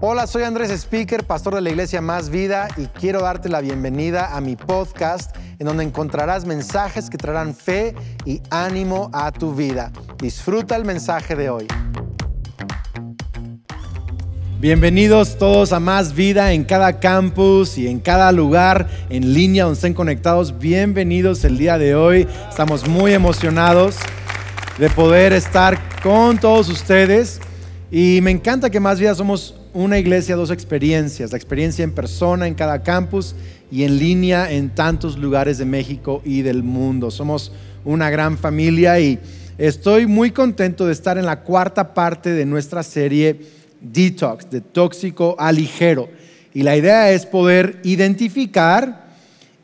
Hola, soy Andrés Speaker, pastor de la iglesia Más Vida y quiero darte la bienvenida a mi podcast en donde encontrarás mensajes que traerán fe y ánimo a tu vida. Disfruta el mensaje de hoy. Bienvenidos todos a Más Vida en cada campus y en cada lugar en línea donde estén conectados. Bienvenidos el día de hoy. Estamos muy emocionados de poder estar con todos ustedes. Y me encanta que Más Vida somos una iglesia, dos experiencias, la experiencia en persona en cada campus y en línea en tantos lugares de México y del mundo. Somos una gran familia y estoy muy contento de estar en la cuarta parte de nuestra serie Detox, de tóxico a ligero. Y la idea es poder identificar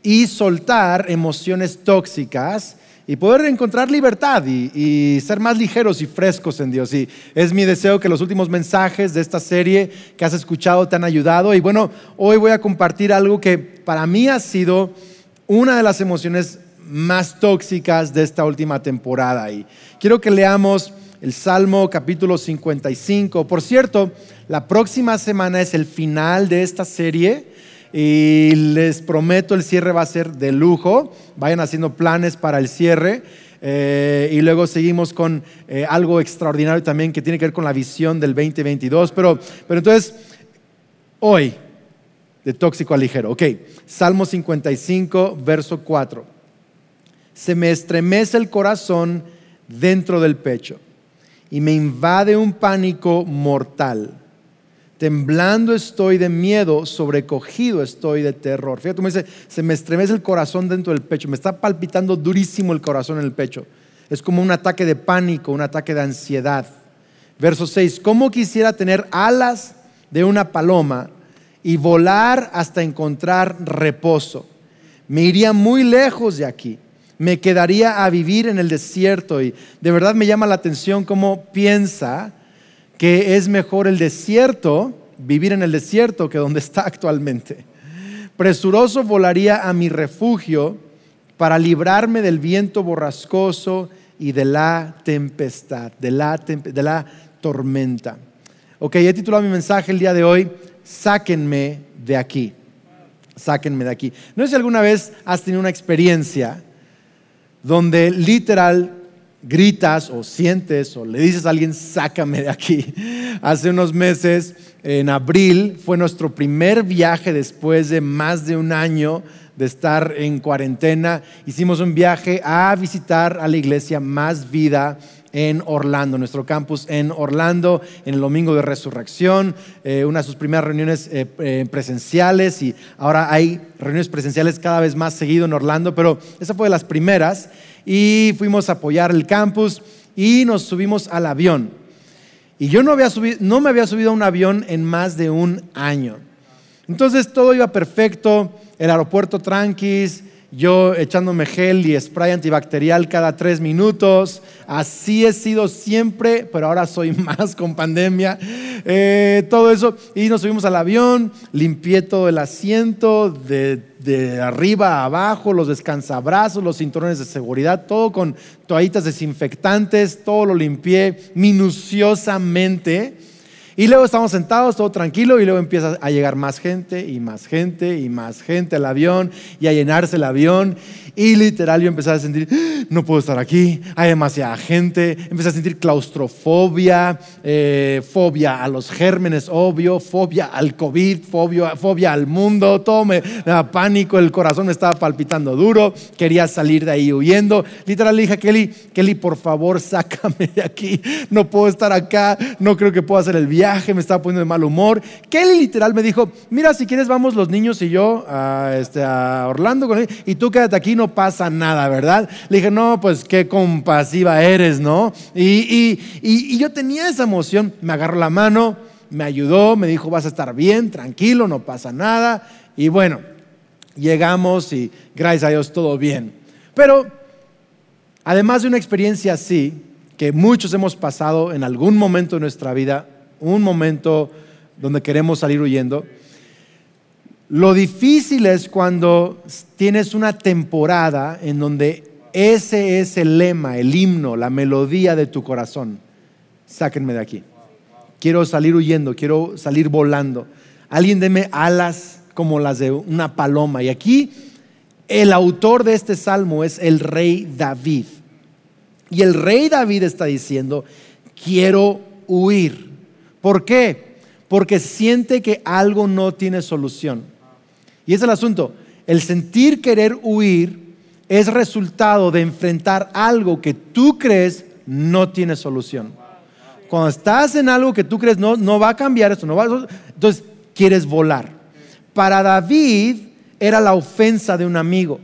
y soltar emociones tóxicas y poder encontrar libertad y, ser más ligeros y frescos en Dios. Y es mi deseo que los últimos mensajes de esta serie que has escuchado te han ayudado. Y bueno, hoy voy a compartir algo que para mí ha sido una de las emociones más tóxicas de esta última temporada. Y quiero que leamos el Salmo capítulo 55. Por cierto, la próxima semana es el final de esta serie y les prometo el cierre va a ser de lujo. Vayan haciendo planes para el cierre. Eh, y luego seguimos con eh, algo extraordinario también que tiene que ver con la visión del 2022. Pero, pero entonces, hoy, de tóxico a ligero. Ok, Salmo 55, verso 4. Se me estremece el corazón dentro del pecho y me invade un pánico mortal. Temblando estoy de miedo, sobrecogido estoy de terror. Fíjate, me dice, se me estremece el corazón dentro del pecho, me está palpitando durísimo el corazón en el pecho. Es como un ataque de pánico, un ataque de ansiedad. Verso 6, ¿cómo quisiera tener alas de una paloma y volar hasta encontrar reposo? Me iría muy lejos de aquí, me quedaría a vivir en el desierto y de verdad me llama la atención cómo piensa que es mejor el desierto, vivir en el desierto, que donde está actualmente. Presuroso volaría a mi refugio para librarme del viento borrascoso y de la tempestad, de la, tormenta. Ok, he titulado mi mensaje el día de hoy, sáquenme de aquí, sáquenme de aquí. No sé si alguna vez has tenido una experiencia donde literal gritas o sientes o le dices a alguien, sácame de aquí. Hace unos meses, en abril, fue nuestro primer viaje después de más de un año de estar en cuarentena. Hicimos un viaje a visitar a la iglesia Más Vida en Orlando, nuestro campus en Orlando, en el Domingo de Resurrección, eh, una de sus primeras reuniones eh, eh, presenciales y ahora hay reuniones presenciales cada vez más seguido en Orlando, pero esa fue de las primeras y fuimos a apoyar el campus y nos subimos al avión. Y yo no, había subido, no me había subido a un avión en más de un año. Entonces todo iba perfecto, el aeropuerto tranquis, yo echándome gel y spray antibacterial cada tres minutos. Así he sido siempre, pero ahora soy más con pandemia. Eh, todo eso. Y nos subimos al avión, limpié todo el asiento de, de arriba a abajo, los descansabrazos, los cinturones de seguridad, todo con toallitas desinfectantes, todo lo limpié minuciosamente. Y luego estamos sentados, todo tranquilo, y luego empieza a llegar más gente y más gente y más gente al avión y a llenarse el avión. Y literal yo empecé a sentir, no puedo estar aquí, hay demasiada gente, empecé a sentir claustrofobia, eh, fobia a los gérmenes, obvio, fobia al COVID, fobia, fobia al mundo, todo me, daba pánico, el corazón me estaba palpitando duro, quería salir de ahí huyendo. Literal le dije a Kelly, Kelly, por favor, sácame de aquí, no puedo estar acá, no creo que pueda hacer el viaje, me estaba poniendo de mal humor. Kelly literal me dijo, mira, si quieres vamos los niños y yo a, este, a Orlando con él, y tú quédate aquí, no pasa nada, ¿verdad? Le dije, no, pues qué compasiva eres, ¿no? Y, y yo tenía esa emoción, me agarró la mano, me ayudó, me dijo, vas a estar bien, tranquilo, no pasa nada. Y bueno, llegamos y gracias a Dios todo bien. Pero además de una experiencia así, que muchos hemos pasado en algún momento de nuestra vida, un momento donde queremos salir huyendo, lo difícil es cuando tienes una temporada en donde ese es el lema, el himno, la melodía de tu corazón. Sáquenme de aquí. quiero salir huyendo, quiero salir volando. Alguien deme alas como las de una paloma. Y aquí el autor de este salmo es el rey David. Y el rey David está diciendo, quiero huir. ¿Por qué? Porque siente que algo no tiene solución. Y es el asunto. El sentir querer huir es resultado de enfrentar algo que tú crees no tiene solución. Cuando estás en algo que tú crees no, no va a cambiar esto, no va entonces quieres volar. Para David era la ofensa de un amigo.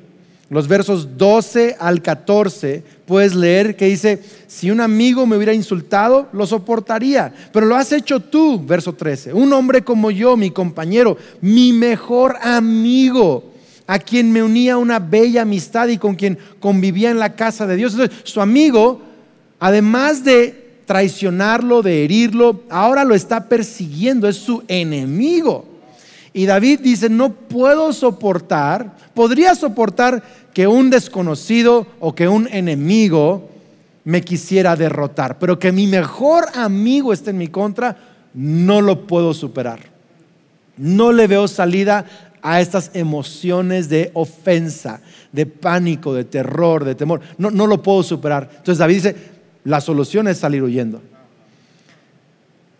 Los versos 12 al 14 puedes leer que dice, si un amigo me hubiera insultado, lo soportaría, pero lo has hecho tú, verso 13, un hombre como yo, mi compañero, mi mejor amigo, a quien me unía una bella amistad y con quien convivía en la casa de Dios. Entonces, su amigo, además de traicionarlo, de herirlo, ahora lo está persiguiendo, es su enemigo. Y David dice, no puedo soportar, podría soportar que un desconocido o que un enemigo me quisiera derrotar, pero que mi mejor amigo esté en mi contra, no lo puedo superar. No le veo salida a estas emociones de ofensa, de pánico, de terror, de temor. No, no lo puedo superar. Entonces David dice, la solución es salir huyendo.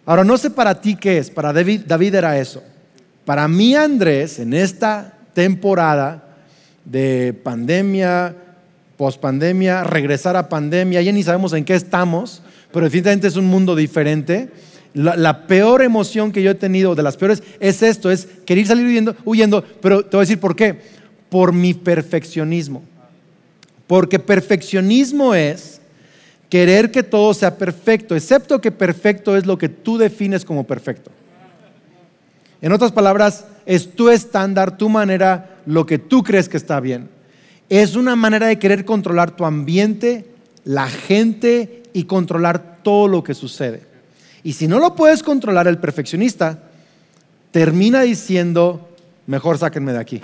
Ahora, no sé para ti qué es, para David, David era eso. Para mí, Andrés, en esta temporada de pandemia, pospandemia, regresar a pandemia, ya ni sabemos en qué estamos, pero definitivamente es un mundo diferente. La, peor emoción que yo he tenido, de las peores, es esto, es querer salir huyendo, huyendo, pero te voy a decir por qué. Por mi perfeccionismo. Porque perfeccionismo es querer que todo sea perfecto, excepto que perfecto es lo que tú defines como perfecto. En otras palabras, es tu estándar, tu manera, lo que tú crees que está bien. Es una manera de querer controlar tu ambiente, la gente y controlar todo lo que sucede. Y si no lo puedes controlar, el perfeccionista termina diciendo, mejor sáquenme de aquí.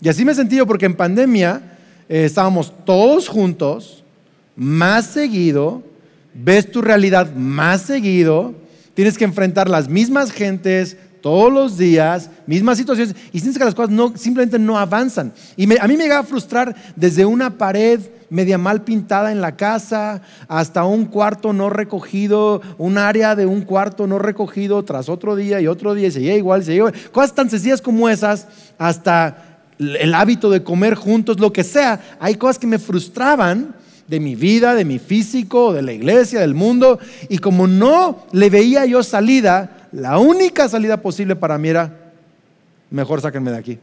Y así me he sentido porque en pandemia eh, estábamos todos juntos, más seguido, ves tu realidad más seguido, tienes que enfrentar las mismas gentes, todos los días, mismas situaciones, y sientes que las cosas no, simplemente no avanzan. Y a mí me llega a frustrar desde una pared media mal pintada en la casa, hasta un cuarto no recogido, un área de un cuarto no recogido tras otro día y otro día, y se llega igual, se llega Cosas tan sencillas como esas, hasta el hábito de comer juntos, lo que sea. Hay cosas que me frustraban de mi vida, de mi físico, de la iglesia, del mundo, y como no le veía yo salida, la única salida posible para mí era, mejor sáquenme de aquí.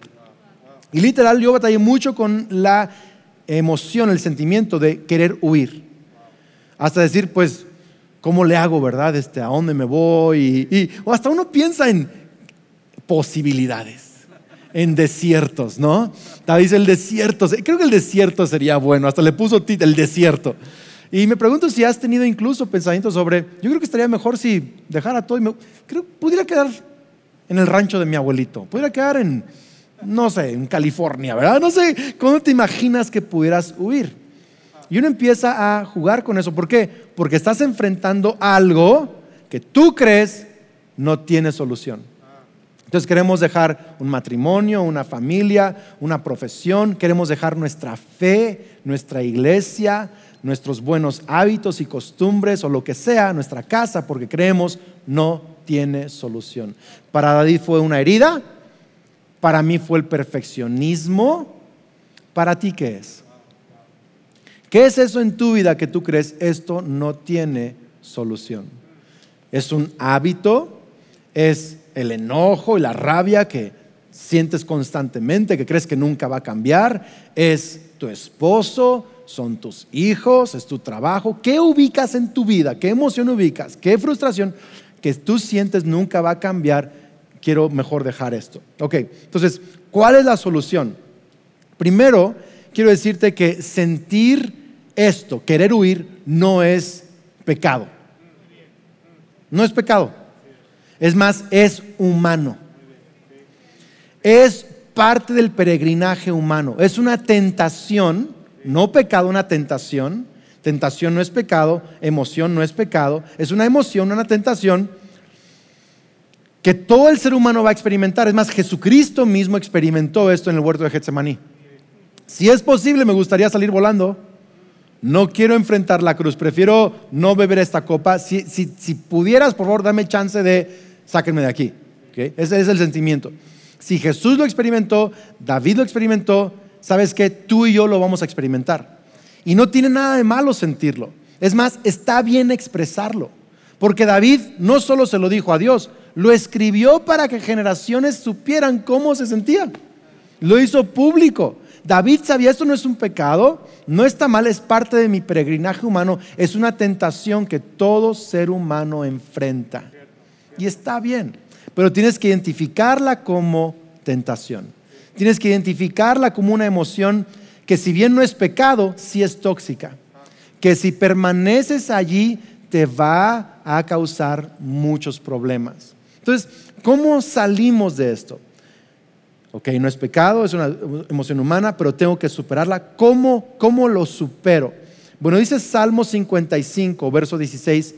Y literal, yo batallé mucho con la emoción, el sentimiento de querer huir. Hasta decir, pues, ¿cómo le hago, verdad? Este, ¿A dónde me voy? Y, o hasta uno piensa en posibilidades, en desiertos, ¿no? David el desierto. Creo que el desierto sería bueno. Hasta le puso el desierto. Y me pregunto si has tenido incluso pensamientos sobre, yo creo que estaría mejor si dejara todo y me, creo pudiera quedar en el rancho de mi abuelito, pudiera quedar en, no sé, en California, ¿verdad? No sé, ¿cómo te imaginas que pudieras huir? Y uno empieza a jugar con eso. ¿Por qué? Porque estás enfrentando algo que tú crees no tiene solución. Entonces queremos dejar un matrimonio, una familia, una profesión, queremos dejar nuestra fe, nuestra iglesia, nuestros buenos hábitos y costumbres o lo que sea, nuestra casa, porque creemos no tiene solución. Para David fue una herida, para mí fue el perfeccionismo, para ti qué es? ¿Qué es eso en tu vida que tú crees esto no tiene solución? ¿Es un hábito? ¿Es el enojo y la rabia que sientes constantemente, que crees que nunca va a cambiar? ¿Es tu esposo? Son tus hijos, es tu trabajo. ¿Qué ubicas en tu vida? ¿Qué emoción ubicas? ¿Qué frustración que tú sientes nunca va a cambiar? Quiero mejor dejar esto. Ok, entonces, ¿cuál es la solución? Primero, quiero decirte que sentir esto, querer huir, no es pecado. No es pecado. Es más, es humano. Es parte del peregrinaje humano. Es una tentación no pecado, una tentación. Tentación no es pecado, emoción no es pecado. Es una emoción, una tentación que todo el ser humano va a experimentar. Es más, Jesucristo mismo experimentó esto en el huerto de Getsemaní. Si es posible, me gustaría salir volando. No quiero enfrentar la cruz, prefiero no beber esta copa. Si, pudieras, por favor, dame chance de sáquenme de aquí. Ese es el sentimiento. Si Jesús lo experimentó, David lo experimentó, sabes que tú y yo lo vamos a experimentar. Y no tiene nada de malo sentirlo. Es más, está bien expresarlo. Porque David no solo se lo dijo a Dios, lo escribió para que generaciones supieran cómo se sentía. Lo hizo público. David sabía, esto no es un pecado, no está mal, es parte de mi peregrinaje humano, es una tentación que todo ser humano enfrenta. Y está bien, pero tienes que identificarla como tentación. Tienes que identificarla como una emoción que si bien no es pecado, sí es tóxica. Que si permaneces allí te va a causar muchos problemas. Entonces, ¿cómo salimos de esto? Ok, no es pecado, es una emoción humana, pero tengo que superarla. ¿Cómo, cómo lo supero? Bueno, dice Salmo 55, verso 16,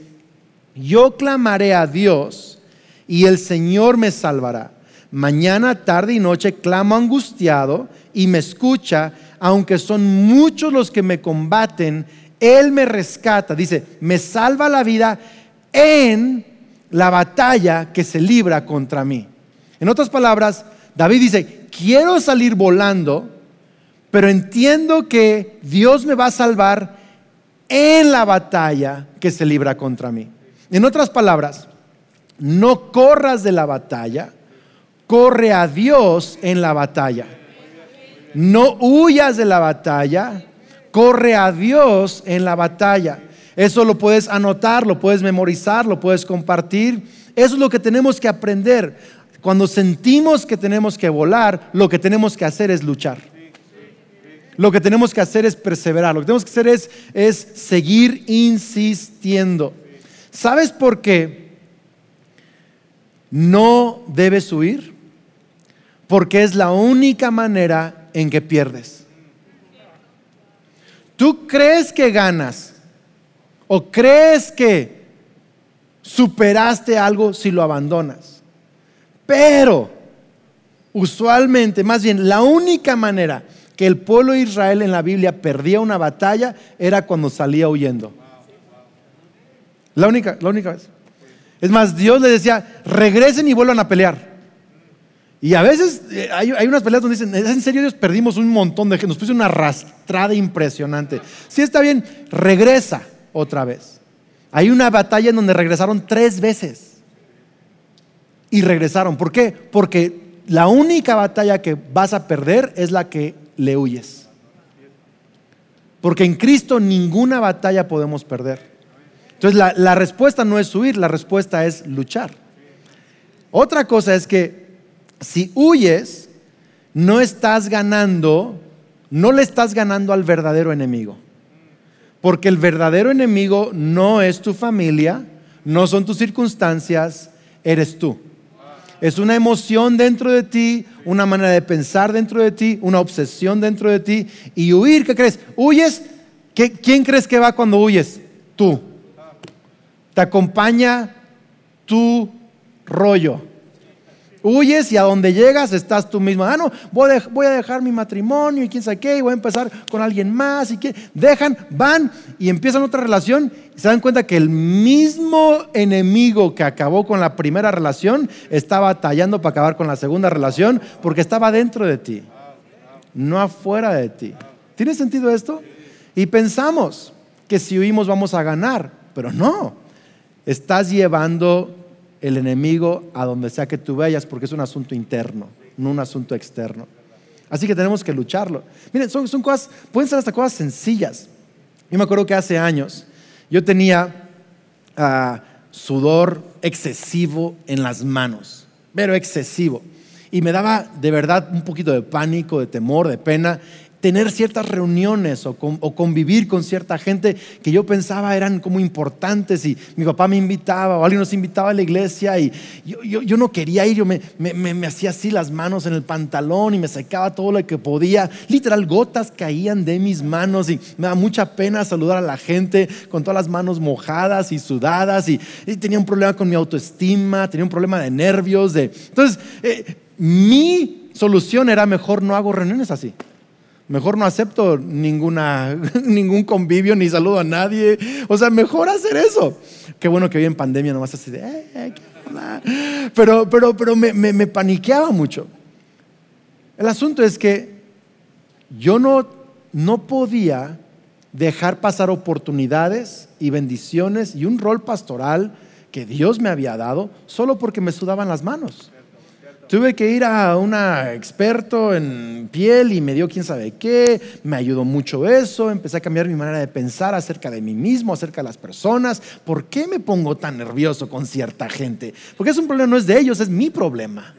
yo clamaré a Dios y el Señor me salvará. Mañana, tarde y noche clamo angustiado y me escucha, aunque son muchos los que me combaten, Él me rescata. Dice, me salva la vida en la batalla que se libra contra mí. En otras palabras, David dice, quiero salir volando, pero entiendo que Dios me va a salvar en la batalla que se libra contra mí. En otras palabras, no corras de la batalla, corre a Dios en la batalla. No huyas de la batalla, corre a Dios en la batalla. Eso lo puedes anotar, lo puedes memorizar, lo puedes compartir. Eso es lo que tenemos que aprender. Cuando sentimos que tenemos que volar, lo que tenemos que hacer es luchar. Lo que tenemos que hacer es perseverar. Lo que tenemos que hacer es, es seguir insistiendo. ¿Sabes por qué no debes huir? Porque es la única manera en que pierdes. ¿Tú crees que ganas? ¿O crees que superaste algo si lo abandonas? Pero, usualmente, más bien, la única manera que el pueblo de Israel en la Biblia perdía una batalla era cuando salía huyendo. La única, la única vez. Es más, Dios le decía, regresen y vuelvan a pelear. Y a veces eh, hay, unas peleas donde dicen, en serio Dios perdimos un montón de gente, nos puso una arrastrada impresionante. Si está bien, regresa otra vez. Hay una batalla en donde regresaron tres veces y regresaron. ¿Por qué? Porque la única batalla que vas a perder es la que le huyes. Porque en Cristo ninguna batalla podemos perder. Entonces la, la, respuesta no es huir, la respuesta es luchar. Otra cosa es que si huyes, no estás ganando, no le estás ganando al verdadero enemigo. Porque el verdadero enemigo no es tu familia, no son tus circunstancias, eres tú. Es una emoción dentro de ti, una manera de pensar dentro de ti, una obsesión dentro de ti. Y huir, ¿qué crees? ¿Huyes? ¿Quién crees que va cuando huyes? Tú. Te acompaña tu rollo. Huyes y a donde llegas estás tú mismo. Ah, no, voy a, dejar mi matrimonio y quién sabe qué, y voy a empezar con alguien más. Y que dejan, van y empiezan otra relación. Y se dan cuenta que el mismo enemigo que acabó con la primera relación estaba batallando para acabar con la segunda relación porque estaba dentro de ti, no afuera de ti. ¿Tiene sentido esto? Y pensamos que si huimos vamos a ganar, pero no. Estás llevando el enemigo a donde sea que tú vayas, porque es un asunto interno, no un asunto externo. Así que tenemos que lucharlo. Miren, son, cosas, pueden ser hasta cosas sencillas. Yo me acuerdo que hace años yo tenía ah, sudor excesivo en las manos, pero excesivo. Y me daba de verdad un poquito de pánico, de temor, de pena. Tener ciertas reuniones o, convivir con cierta gente que yo pensaba eran como importantes y mi papá me invitaba o alguien nos invitaba a la iglesia y yo, no quería ir, yo me, me, hacía así las manos en el pantalón y me secaba todo lo que podía, literal gotas caían de mis manos y me da mucha pena saludar a la gente con todas las manos mojadas y sudadas y, tenía un problema con mi autoestima, tenía un problema de nervios, de... entonces eh, mi solución era mejor no hago reuniones así. Mejor no acepto ninguna, ningún convivio ni saludo a nadie. O sea, mejor hacer eso. Qué bueno que hoy en pandemia nomás así de, eh, pero, pero, pero me, me, paniqueaba mucho. El asunto es que yo no, no podía dejar pasar oportunidades y bendiciones y un rol pastoral que Dios me había dado solo porque me sudaban las manos. Tuve que ir a un experto en piel y me dio quién sabe qué, me ayudó mucho eso, empecé a cambiar mi manera de pensar acerca de mí mismo, acerca de las personas. ¿Por qué me pongo tan nervioso con cierta gente? Porque es un problema, no es de ellos, es mi problema.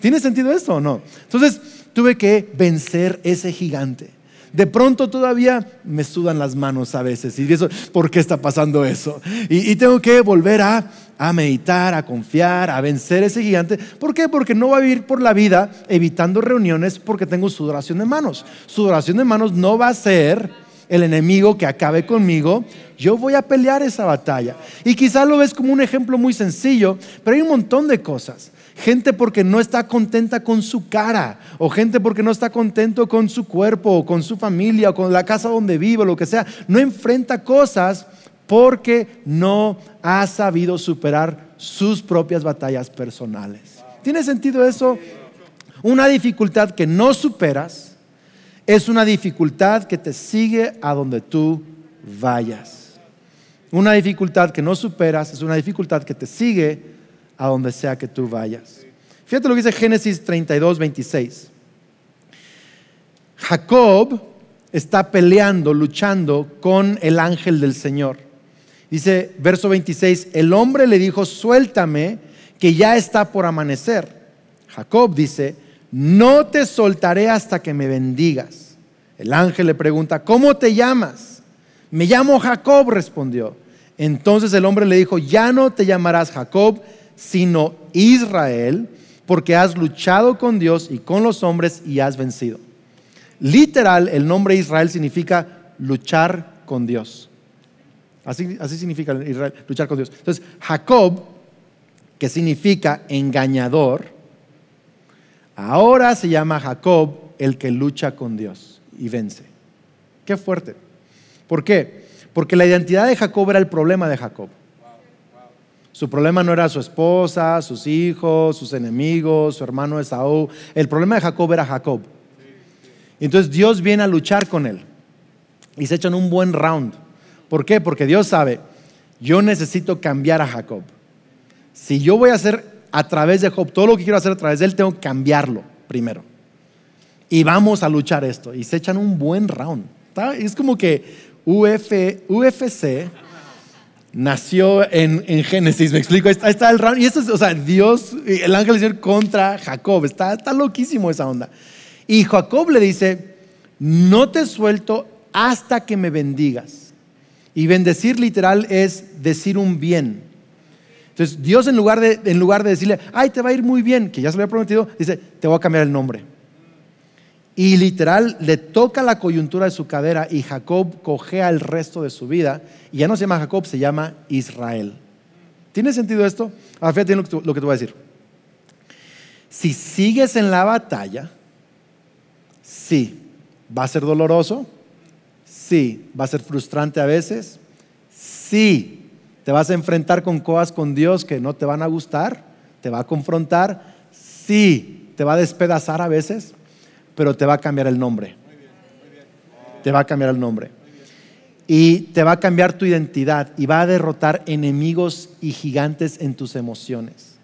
¿Tiene sentido esto o no? Entonces tuve que vencer ese gigante. De pronto todavía me sudan las manos a veces y eso, ¿por qué está pasando eso? Y, tengo que volver a, a meditar, a confiar, a vencer ese gigante. ¿Por qué? Porque no va a vivir por la vida evitando reuniones porque tengo sudoración de manos. Sudoración de manos no va a ser el enemigo que acabe conmigo, yo voy a pelear esa batalla. Y quizás lo ves como un ejemplo muy sencillo, pero hay un montón de cosas gente porque no está contenta con su cara, o gente porque no está contento con su cuerpo, o con su familia, o con la casa donde vive, o lo que sea. No enfrenta cosas porque no ha sabido superar sus propias batallas personales. ¿Tiene sentido eso? Una dificultad que no superas es una dificultad que te sigue a donde tú vayas. Una dificultad que no superas es una dificultad que te sigue a donde sea que tú vayas. Fíjate lo que dice Génesis 32, 26. Jacob está peleando, luchando con el ángel del Señor. Dice verso 26, el hombre le dijo, suéltame, que ya está por amanecer. Jacob dice, no te soltaré hasta que me bendigas. El ángel le pregunta, ¿cómo te llamas? Me llamo Jacob, respondió. Entonces el hombre le dijo, ya no te llamarás Jacob, sino Israel, porque has luchado con Dios y con los hombres y has vencido. Literal, el nombre Israel significa luchar con Dios. Así, así significa Israel, luchar con Dios. Entonces, Jacob, que significa engañador, ahora se llama Jacob el que lucha con Dios y vence. Qué fuerte. ¿Por qué? Porque la identidad de Jacob era el problema de Jacob. Su problema no era su esposa, sus hijos, sus enemigos, su hermano Esaú. El problema de Jacob era Jacob. Entonces Dios viene a luchar con él. Y se echan un buen round. ¿Por qué? Porque Dios sabe, yo necesito cambiar a Jacob. Si yo voy a hacer a través de Job todo lo que quiero hacer a través de él, tengo que cambiarlo primero. Y vamos a luchar esto. Y se echan un buen round. Es como que Uf, UFC nació en, Génesis, me explico, ahí está, el round, y esto es, o sea, Dios, el ángel del Señor contra Jacob, está, está loquísimo esa onda. Y Jacob le dice, no te suelto hasta que me bendigas. Y bendecir literal es decir un bien. Entonces Dios en lugar de, en lugar de decirle, ay, te va a ir muy bien, que ya se lo había prometido, dice, te voy a cambiar el nombre. Y literal le toca la coyuntura de su cadera y Jacob cojea el resto de su vida. Y ya no se llama Jacob, se llama Israel. ¿Tiene sentido esto? Ahora fíjate lo que, lo que te voy a decir. Si sigues en la batalla, sí, va a ser doloroso, sí, va a ser frustrante a veces, sí, te vas a enfrentar con cosas con Dios que no te van a gustar, te va a confrontar, sí, te va a despedazar a veces, pero te va a cambiar el nombre. Te va a cambiar el nombre. Y te va a cambiar tu identidad y va a derrotar enemigos y gigantes en tus emociones.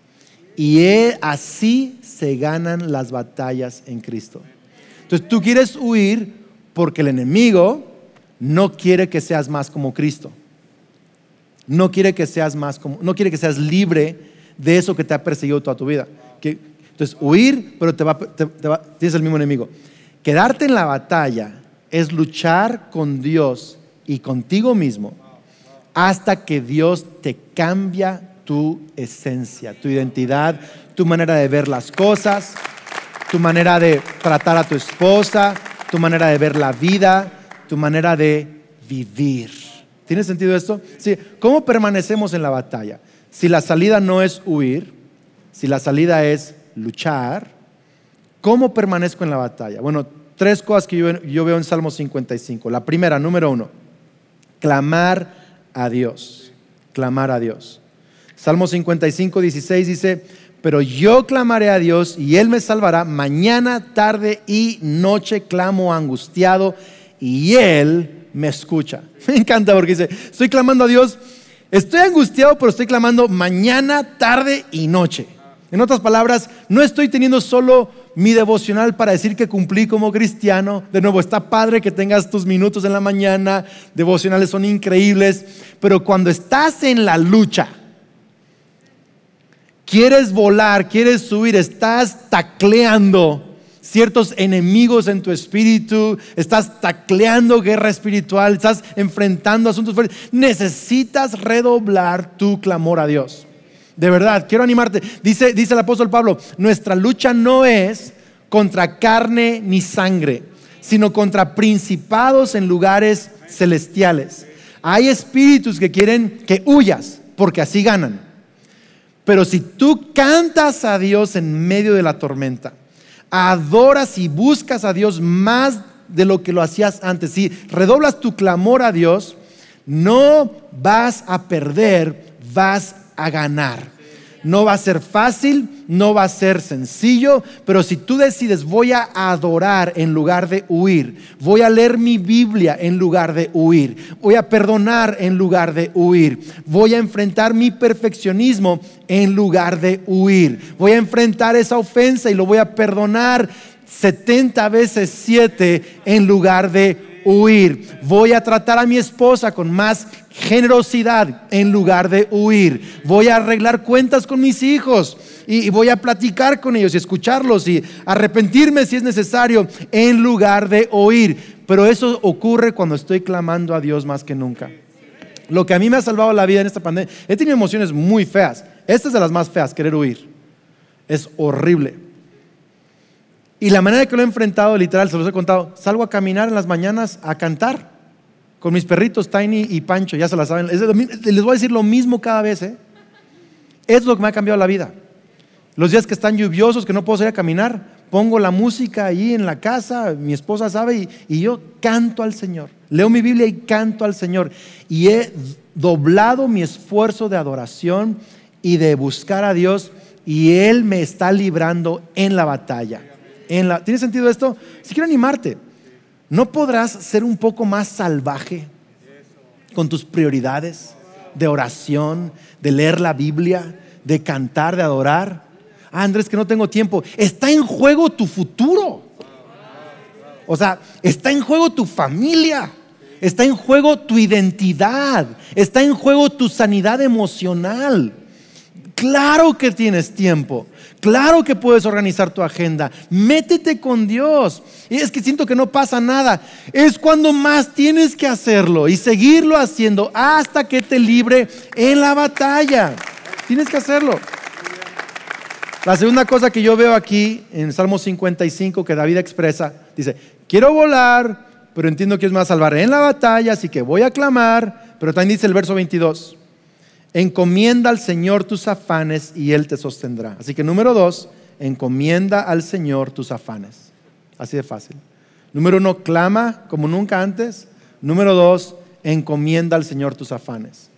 Y así se ganan las batallas en Cristo. Entonces tú quieres huir porque el enemigo no quiere que seas más como Cristo. No quiere que seas más como, no quiere que seas libre de eso que te ha perseguido toda tu vida. Que entonces, huir, pero te va, tienes el mismo enemigo. Quedarte en la batalla es luchar con Dios y contigo mismo hasta que Dios te cambia tu esencia, tu identidad, tu manera de ver las cosas, tu manera de tratar a tu esposa, tu manera de ver la vida, tu manera de vivir. ¿Tiene sentido esto? Sí. ¿Cómo permanecemos en la batalla? Si la salida no es huir, si la salida es luchar, ¿cómo permanezco en la batalla? Bueno, tres cosas que yo, veo en Salmo 55. La primera, número uno, clamar a Dios. Clamar a Dios. Salmo 55, 16 dice, pero yo clamaré a Dios y Él me salvará. Mañana, tarde y noche clamo angustiado y Él me escucha. Me encanta porque dice, estoy clamando a Dios, estoy angustiado, pero estoy clamando mañana, tarde y noche. En otras palabras, no estoy teniendo solo mi devocional para decir que cumplí como cristiano. De nuevo, está padre que tengas tus minutos en la mañana, devocionales son increíbles, pero cuando estás en la lucha, quieres volar, quieres subir, estás tacleando ciertos enemigos en tu espíritu, estás tacleando guerra espiritual, estás enfrentando asuntos fuertes, necesitas redoblar tu clamor a Dios. De verdad, quiero animarte. Dice, dice el apóstol Pablo, nuestra lucha no es contra carne ni sangre, sino contra principados en lugares celestiales. Hay espíritus que quieren que huyas, porque así ganan. Pero si tú cantas a Dios en medio de la tormenta, adoras y buscas a Dios más de lo que lo hacías antes, si redoblas tu clamor a Dios, no vas a perder, vas a ganar. No va a ser fácil, no va a ser sencillo, pero si tú decides voy a adorar en lugar de huir, voy a leer mi Biblia en lugar de huir, voy a perdonar en lugar de huir, voy a enfrentar mi perfeccionismo en lugar de huir, voy a enfrentar esa ofensa y lo voy a perdonar 70 veces 7 en lugar de huir. Voy a tratar a mi esposa con más generosidad en lugar de huir. Voy a arreglar cuentas con mis hijos y, voy a platicar con ellos y escucharlos y arrepentirme si es necesario en lugar de oír. Pero eso ocurre cuando estoy clamando a Dios más que nunca. Lo que a mí me ha salvado la vida en esta pandemia, he tenido emociones muy feas. Esta es de las más feas, querer huir. Es horrible. Y la manera que lo he enfrentado, literal, se los he contado, salgo a caminar en las mañanas a cantar con mis perritos Tiny y Pancho, ya se la saben. Les voy a decir lo mismo cada vez. ¿eh? Es lo que me ha cambiado la vida. Los días que están lluviosos, que no puedo salir a caminar, pongo la música ahí en la casa, mi esposa sabe, y, yo canto al Señor. Leo mi Biblia y canto al Señor. Y he doblado mi esfuerzo de adoración y de buscar a Dios, y Él me está librando en la batalla. En la, ¿Tiene sentido esto? Si quiero animarte, ¿No podrás ser un poco más salvaje con tus prioridades de oración, de leer la Biblia, de cantar, de adorar? Ah, Andrés, que no tengo tiempo. Está en juego tu futuro. O sea, está en juego tu familia. Está en juego tu identidad. Está en juego tu sanidad emocional. Claro que tienes tiempo. Claro que puedes organizar tu agenda. Métete con Dios. Y es que siento que no pasa nada. Es cuando más tienes que hacerlo y seguirlo haciendo hasta que te libre en la batalla. Tienes que hacerlo. La segunda cosa que yo veo aquí en Salmo 55 que David expresa, dice, quiero volar, pero entiendo que es más salvar en la batalla, así que voy a clamar, pero también dice el verso 22, Encomienda al Señor tus afanes y Él te sostendrá. Así que número dos, encomienda al Señor tus afanes. Así de fácil. Número uno, clama como nunca antes. Número dos, encomienda al Señor tus afanes.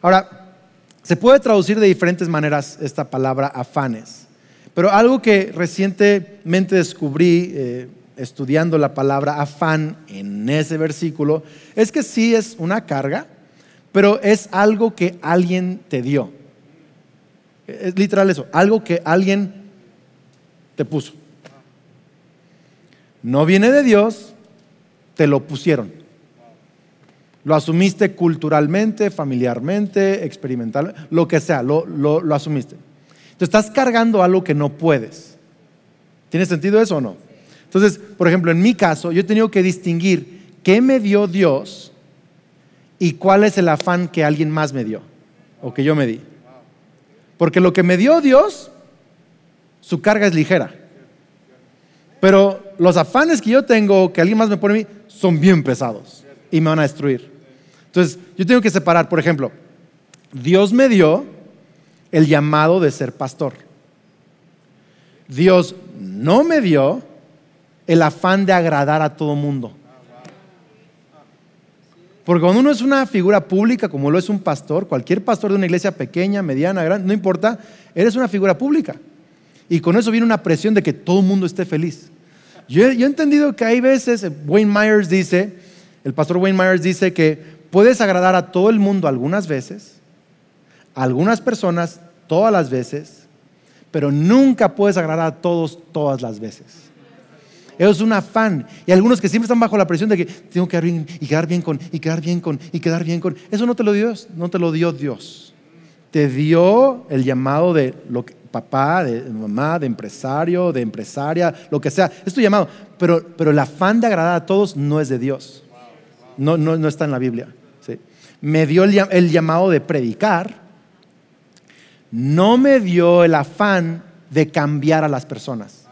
Ahora, se puede traducir de diferentes maneras esta palabra afanes, pero algo que recientemente descubrí eh, estudiando la palabra afán en ese versículo es que sí es una carga, pero es algo que alguien te dio. Es literal eso, algo que alguien te puso. No viene de Dios, te lo pusieron. Lo asumiste culturalmente, familiarmente, experimental, lo que sea, lo, lo, asumiste. Tú estás cargando algo que no puedes. ¿Tiene sentido eso o no? Entonces, por ejemplo, en mi caso, yo he tenido que distinguir qué me dio Dios y cuál es el afán que alguien más me dio o que yo me di. Porque lo que me dio Dios, su carga es ligera. Pero los afanes que yo tengo, que alguien más me pone a mí, son bien pesados y me van a destruir. Entonces, yo tengo que separar, por ejemplo, Dios me dio el llamado de ser pastor. Dios no me dio el afán de agradar a todo mundo. Porque cuando uno es una figura pública, como lo es un pastor, cualquier pastor de una iglesia pequeña, mediana, grande, no importa, eres una figura pública. Y con eso viene una presión de que todo el mundo esté feliz. Yo, he entendido que hay veces, Wayne Myers dice, el pastor Wayne Myers dice que puedes agradar a todo el mundo algunas veces, a algunas personas todas las veces, pero nunca puedes agradar a todos todas las veces. Eso es un afán. Y algunos que siempre están bajo la presión de que tengo que quedar bien y quedar bien con, y quedar bien con, y quedar bien con. Eso no te lo dio Dios, no te lo dio Dios. Te dio el llamado de lo que, papá, de mamá, de empresario, de empresaria, lo que sea. Es tu llamado. Pero, pero el afán de agradar a todos no es de Dios. No, no, no está en la Biblia. Me dio el llamado de predicar. No me dio el afán de cambiar a las personas.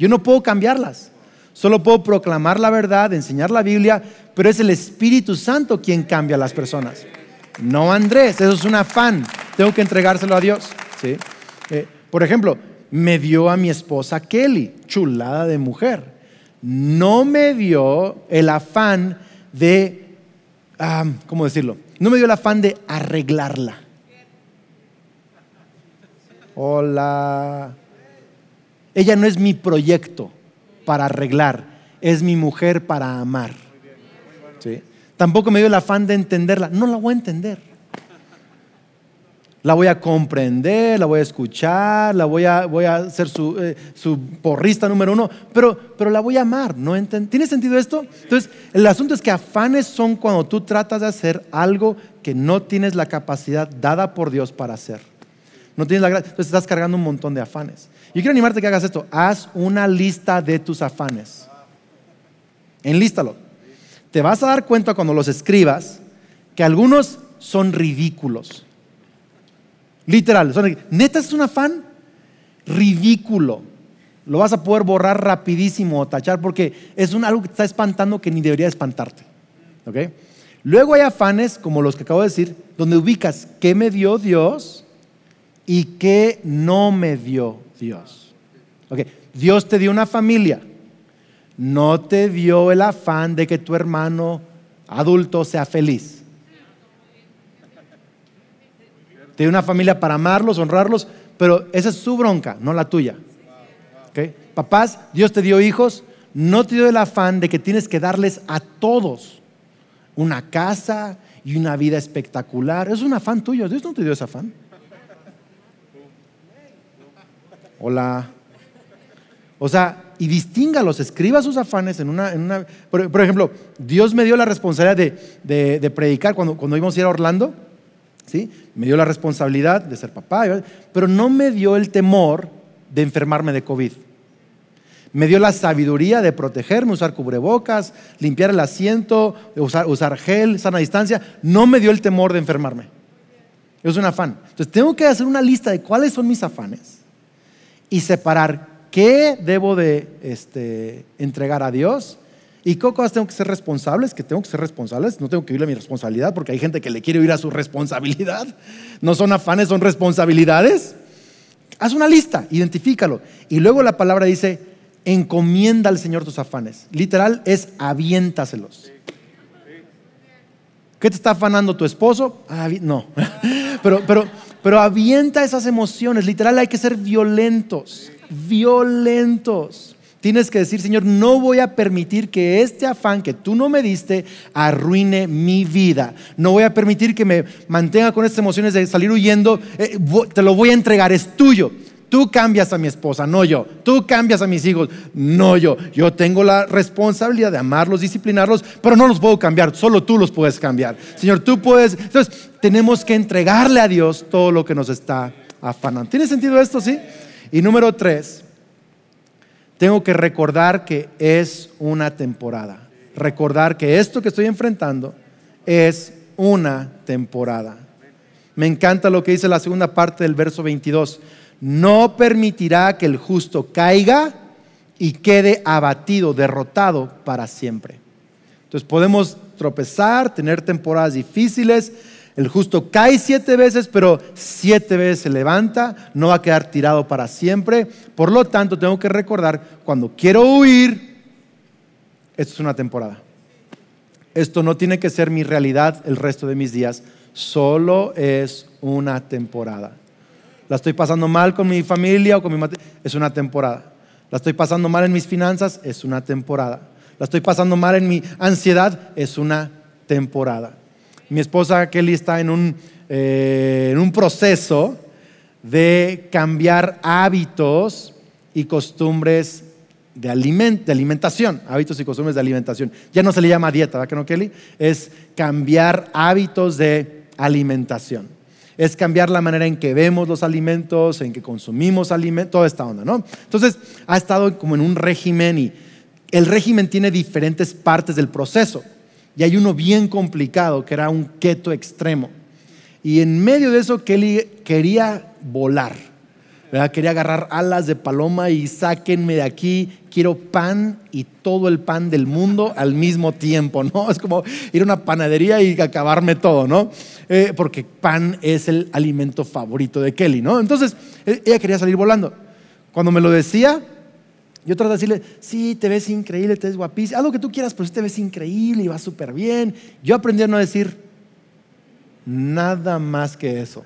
Yo no puedo cambiarlas. Solo puedo proclamar la verdad, enseñar la Biblia, pero es el Espíritu Santo quien cambia a las personas. No Andrés, eso es un afán. Tengo que entregárselo a Dios. ¿sí? Eh, por ejemplo, me dio a mi esposa Kelly, chulada de mujer. No me dio el afán de, ah, ¿cómo decirlo? No me dio el afán de arreglarla. Hola. Ella no es mi proyecto para arreglar, es mi mujer para amar. Tampoco me dio el afán de entenderla, no la voy a entender. La voy a comprender, la voy a escuchar, la voy a, voy a ser su, eh, su, porrista número uno, pero, pero la voy a amar. ¿no? ¿Tiene sentido esto? Entonces, el asunto es que afanes son cuando tú tratas de hacer algo que no tienes la capacidad dada por Dios para hacer. No tienes la gracia, entonces estás cargando un montón de afanes. Yo quiero animarte a que hagas esto. Haz una lista de tus afanes. Enlístalo. Te vas a dar cuenta cuando los escribas que algunos son ridículos. Literal. Son, Neta es un afán ridículo. Lo vas a poder borrar rapidísimo o tachar porque es un, algo que te está espantando que ni debería espantarte. Luego hay afanes, como los que acabo de decir, donde ubicas qué me dio Dios y qué no me dio Dios. Dios te dio una familia. No te dio el afán de que tu hermano adulto sea feliz. Te dio una familia para amarlos, honrarlos, pero esa es su bronca, no la tuya. Papás, Dios te dio hijos, no te dio el afán de que tienes que darles a todos una casa y una vida espectacular. Es un afán tuyo, Dios no te dio ese afán. Hola. O sea, y distíngalos, escriba sus afanes en una... por, ejemplo, Dios me dio la responsabilidad de, predicar cuando, cuando íbamos a ir a Orlando, ¿sí? Me dio la responsabilidad de ser papá, pero no me dio el temor de enfermarme de COVID. Me dio la sabiduría de protegerme, usar cubrebocas, limpiar el asiento, usar, usar gel, sana distancia. No me dio el temor de enfermarme. Es un afán. Entonces tengo que hacer una lista de cuáles son mis afanes y separar qué debo de este, entregar a Dios y qué cosas tengo que ser responsables, que tengo que ser responsables, no tengo que oírle a mi responsabilidad porque hay gente que le quiere oír a su responsabilidad. No son afanes, son responsabilidades. Haz una lista, identifícalo. Y luego la palabra dice, encomienda al Señor tus afanes. Literal es aviéntaselos. ¿Qué te está afanando tu esposo? Ah, no. pero, pero pero avienta esas emociones. Literal, hay que ser violentos. Violentos. Tienes que decir, Señor, no voy a permitir que este afán que tú no me diste arruine mi vida. No voy a permitir que me mantenga con estas emociones de salir huyendo. Eh, te lo voy a entregar, es tuyo. Tú cambias a mi esposa, no yo. Tú cambias a mis hijos, no yo. Yo tengo la responsabilidad de amarlos, disciplinarlos, pero no los puedo cambiar, solo tú los puedes cambiar. Señor, tú puedes. Entonces, tenemos que entregarle a Dios todo lo que nos está afanando. ¿Tiene sentido esto, sí? Y número tres, tengo que recordar que es una temporada. Recordar que esto que estoy enfrentando es una temporada. Me encanta lo que dice la segunda parte del verso 22. No permitirá que el justo caiga y quede abatido, derrotado para siempre. Entonces podemos tropezar, tener temporadas difíciles. El justo cae siete veces, pero siete veces se levanta, no va a quedar tirado para siempre. Por lo tanto, tengo que recordar, cuando quiero huir, esto es una temporada. Esto no tiene que ser mi realidad el resto de mis días, solo es una temporada. La estoy pasando mal con mi familia o con mi es una temporada. La estoy pasando mal en mis finanzas, es una temporada. La estoy pasando mal en mi ansiedad, es una temporada. Mi esposa Kelly está en un, eh, en un proceso de cambiar hábitos y costumbres de, alimentación, hábitos y costumbres de alimentación. Ya no se le llama dieta, ¿verdad que no, Kelly? Es cambiar hábitos de alimentación. Es cambiar la manera en que vemos los alimentos, en que consumimos alimentos, toda esta onda, ¿no? Entonces, ha estado como en un régimen y el régimen tiene diferentes partes del proceso. Y hay uno bien complicado, que era un keto extremo. Y en medio de eso, Kelly quería volar Quería agarrar alas de paloma y sáquenme de aquí, quiero pan y todo el pan del mundo al mismo tiempo, ¿no? Es como ir a una panadería y acabarme todo, ¿no? Eh, porque pan es el alimento favorito de Kelly, ¿no? Entonces, eh, ella quería salir volando. Cuando me lo decía, yo trataba de decirle, sí, te ves increíble, te ves guapísima, haz lo que tú quieras, pero sí te ves increíble y va súper bien. Yo aprendí a no decir nada más que eso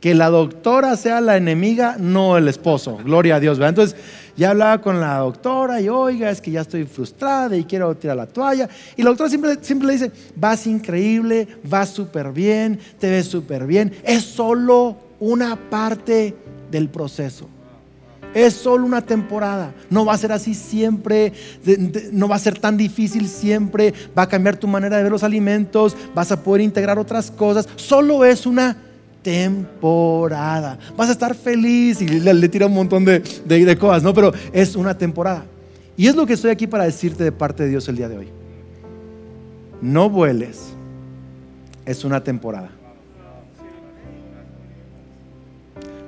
que la doctora sea la enemiga, no el esposo. Gloria a Dios. Entonces ya hablaba con la doctora y oiga, es que ya estoy frustrada y quiero tirar la toalla. Y la doctora siempre, siempre le dice, vas increíble, vas súper bien, te ves súper bien. Es solo una parte del proceso. Es solo una temporada. No va a ser así siempre. No va a ser tan difícil siempre. Va a cambiar tu manera de ver los alimentos. Vas a poder integrar otras cosas. Solo es una temporada. Vas a estar feliz y le, tira un montón de, de, cosas, ¿no? Pero es una temporada. Y es lo que estoy aquí para decirte de parte de Dios el día de hoy. No vueles, es una temporada.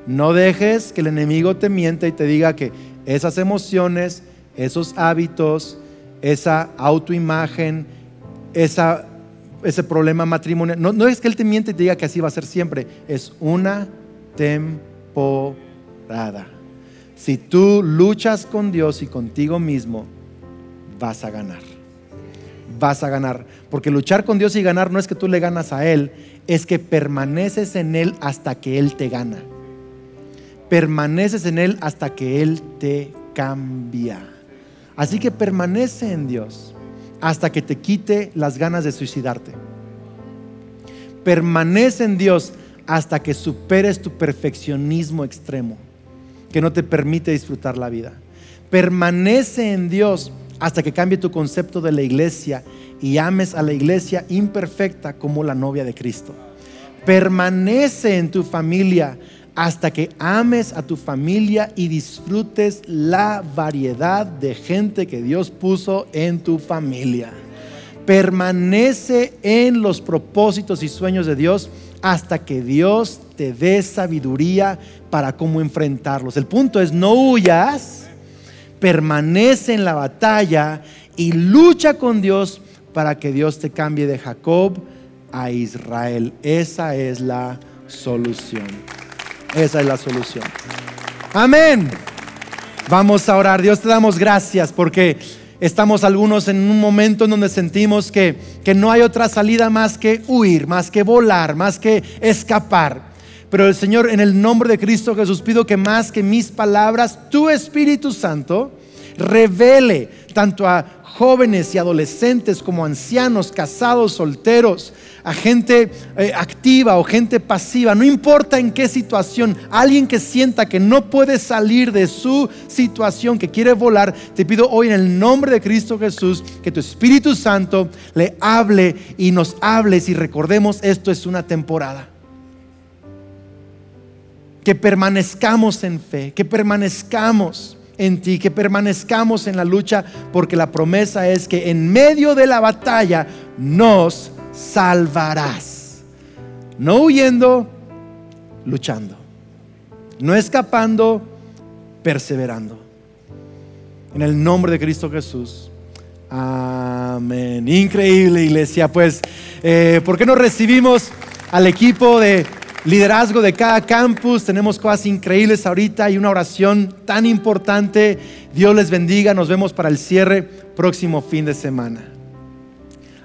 No dejes que el enemigo te mienta y te diga que esas emociones, esos hábitos, esa autoimagen, esa ese problema matrimonial. No, no es que Él te miente y te diga que así va a ser siempre, es una temporada. Si tú luchas con Dios y contigo mismo, vas a ganar. Vas a ganar. Porque luchar con Dios y ganar no es que tú le ganas a Él, es que permaneces en Él hasta que Él te gana. Permaneces en Él hasta que Él te cambia. Así que permanece en Dios hasta que te quite las ganas de suicidarte. Permanece en Dios hasta que superes tu perfeccionismo extremo, que no te permite disfrutar la vida. Permanece en Dios hasta que cambie tu concepto de la iglesia y ames a la iglesia imperfecta como la novia de Cristo. Permanece en tu familia hasta que ames a tu familia y disfrutes la variedad de gente que Dios puso en tu familia. Permanece en los propósitos y sueños de Dios hasta que Dios te dé sabiduría para cómo enfrentarlos. El punto es, no huyas, permanece en la batalla y lucha con Dios para que Dios te cambie de Jacob a Israel. Esa es la solución. Esa es la solución. Amén. Vamos a orar. Dios te damos gracias porque estamos algunos en un momento en donde sentimos que, que no hay otra salida más que huir, más que volar, más que escapar. Pero el Señor, en el nombre de Cristo Jesús, pido que más que mis palabras, tu Espíritu Santo revele tanto a jóvenes y adolescentes como ancianos, casados, solteros, a gente eh, activa o gente pasiva, no importa en qué situación, alguien que sienta que no puede salir de su situación, que quiere volar, te pido hoy en el nombre de Cristo Jesús que tu Espíritu Santo le hable y nos hables y recordemos esto es una temporada. Que permanezcamos en fe, que permanezcamos en ti, que permanezcamos en la lucha, porque la promesa es que en medio de la batalla nos salvarás. No huyendo, luchando. No escapando, perseverando. En el nombre de Cristo Jesús. Amén. Increíble iglesia. Pues, eh, ¿por qué no recibimos al equipo de liderazgo de cada campus? Tenemos cosas increíbles ahorita y una oración tan importante. Dios les bendiga. Nos vemos para el cierre próximo fin de semana.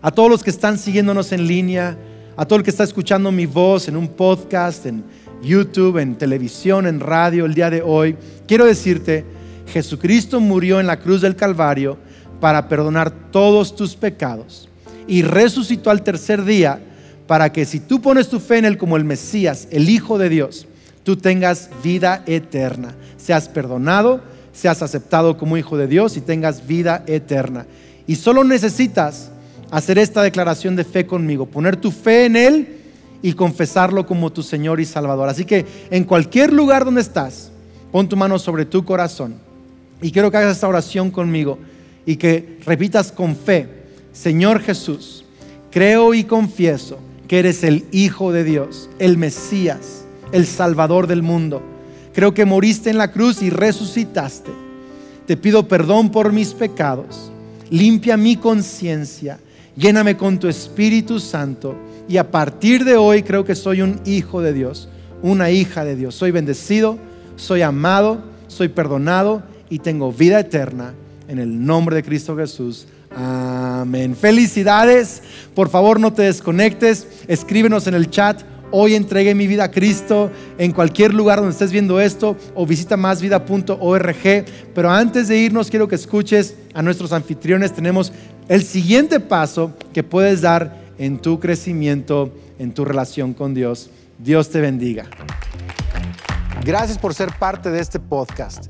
A todos los que están siguiéndonos en línea, a todo el que está escuchando mi voz en un podcast, en YouTube, en televisión, en radio el día de hoy, quiero decirte, Jesucristo murió en la cruz del Calvario para perdonar todos tus pecados y resucitó al tercer día para que si tú pones tu fe en Él como el Mesías, el Hijo de Dios, tú tengas vida eterna, seas perdonado, seas aceptado como Hijo de Dios y tengas vida eterna. Y solo necesitas hacer esta declaración de fe conmigo, poner tu fe en Él y confesarlo como tu Señor y Salvador. Así que en cualquier lugar donde estás, pon tu mano sobre tu corazón y quiero que hagas esta oración conmigo y que repitas con fe, Señor Jesús, creo y confieso que eres el Hijo de Dios, el Mesías, el Salvador del mundo. Creo que moriste en la cruz y resucitaste. Te pido perdón por mis pecados. Limpia mi conciencia. Lléname con tu Espíritu Santo y a partir de hoy creo que soy un hijo de Dios, una hija de Dios. Soy bendecido, soy amado, soy perdonado y tengo vida eterna en el nombre de Cristo Jesús. Amén. Felicidades. Por favor, no te desconectes. Escríbenos en el chat. Hoy entregué mi vida a Cristo en cualquier lugar donde estés viendo esto o visita másvida.org. Pero antes de irnos, quiero que escuches a nuestros anfitriones. Tenemos el siguiente paso que puedes dar en tu crecimiento, en tu relación con Dios. Dios te bendiga. Gracias por ser parte de este podcast.